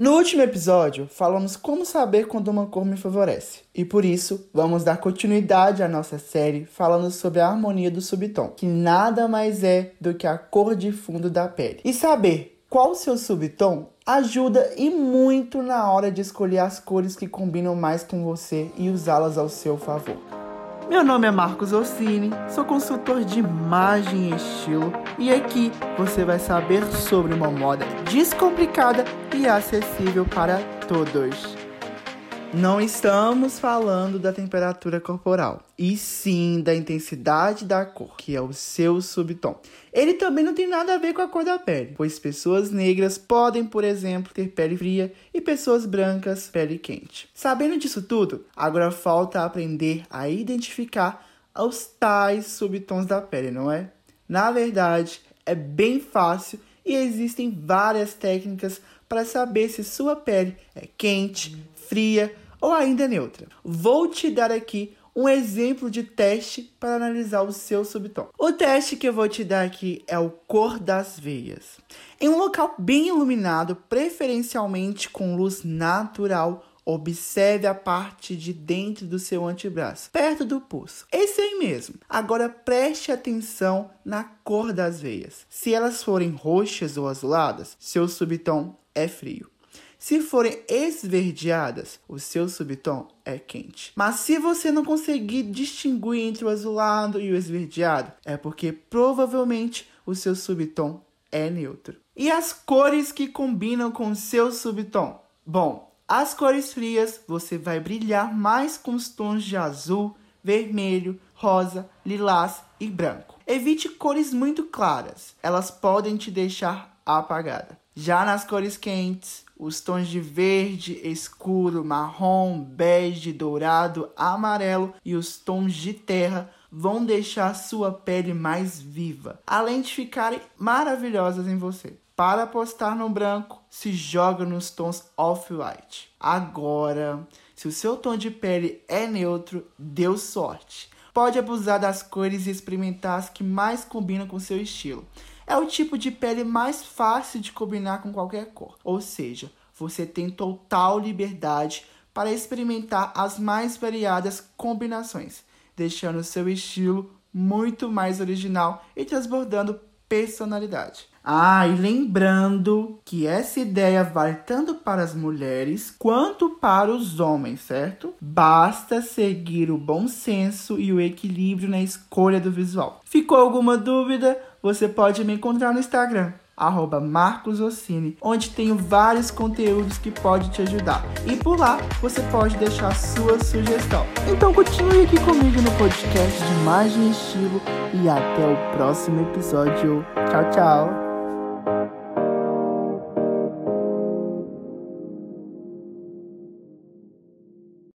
No último episódio, falamos como saber quando uma cor me favorece. E por isso, vamos dar continuidade à nossa série falando sobre a harmonia do subtom, que nada mais é do que a cor de fundo da pele. E saber qual o seu subtom ajuda e muito na hora de escolher as cores que combinam mais com você e usá-las ao seu favor. Meu nome é Marcos Orsini, sou consultor de imagem e estilo e aqui você vai saber sobre uma moda descomplicada e acessível para todos. Não estamos falando da temperatura corporal, e sim da intensidade da cor, que é o seu subtom. Ele também não tem nada a ver com a cor da pele, pois pessoas negras podem, por exemplo, ter pele fria e pessoas brancas pele quente. Sabendo disso tudo, agora falta aprender a identificar os tais subtons da pele, não é? Na verdade, é bem fácil e existem várias técnicas para saber se sua pele é quente, fria ou ainda neutra. Vou te dar aqui um exemplo de teste para analisar o seu subtom. O teste que eu vou te dar aqui é o cor das veias. Em um local bem iluminado, preferencialmente com luz natural, observe a parte de dentro do seu antebraço, perto do pulso. Esse aí mesmo. Agora preste atenção na cor das veias. Se elas forem roxas ou azuladas, seu subtom é frio. Se forem esverdeadas, o seu subtom é quente. Mas se você não conseguir distinguir entre o azulado e o esverdeado, é porque provavelmente o seu subtom é neutro. E as cores que combinam com o seu subtom? Bom, as cores frias você vai brilhar mais com os tons de azul, vermelho, rosa, lilás e branco. Evite cores muito claras, elas podem te deixar apagada. Já nas cores quentes, os tons de verde escuro, marrom, bege, dourado, amarelo e os tons de terra vão deixar sua pele mais viva, além de ficarem maravilhosas em você. Para apostar no branco, se joga nos tons off-white. Agora, se o seu tom de pele é neutro, deu sorte. Pode abusar das cores e experimentar as que mais combinam com seu estilo é o tipo de pele mais fácil de combinar com qualquer cor. Ou seja, você tem total liberdade para experimentar as mais variadas combinações, deixando seu estilo muito mais original e transbordando personalidade. Ah, e lembrando que essa ideia vale tanto para as mulheres quanto para os homens, certo? Basta seguir o bom senso e o equilíbrio na escolha do visual. Ficou alguma dúvida? Você pode me encontrar no Instagram, arroba onde tenho vários conteúdos que podem te ajudar. E por lá você pode deixar sua sugestão. Então continue aqui comigo no podcast de Imagem e Estilo e até o próximo episódio. Tchau, tchau!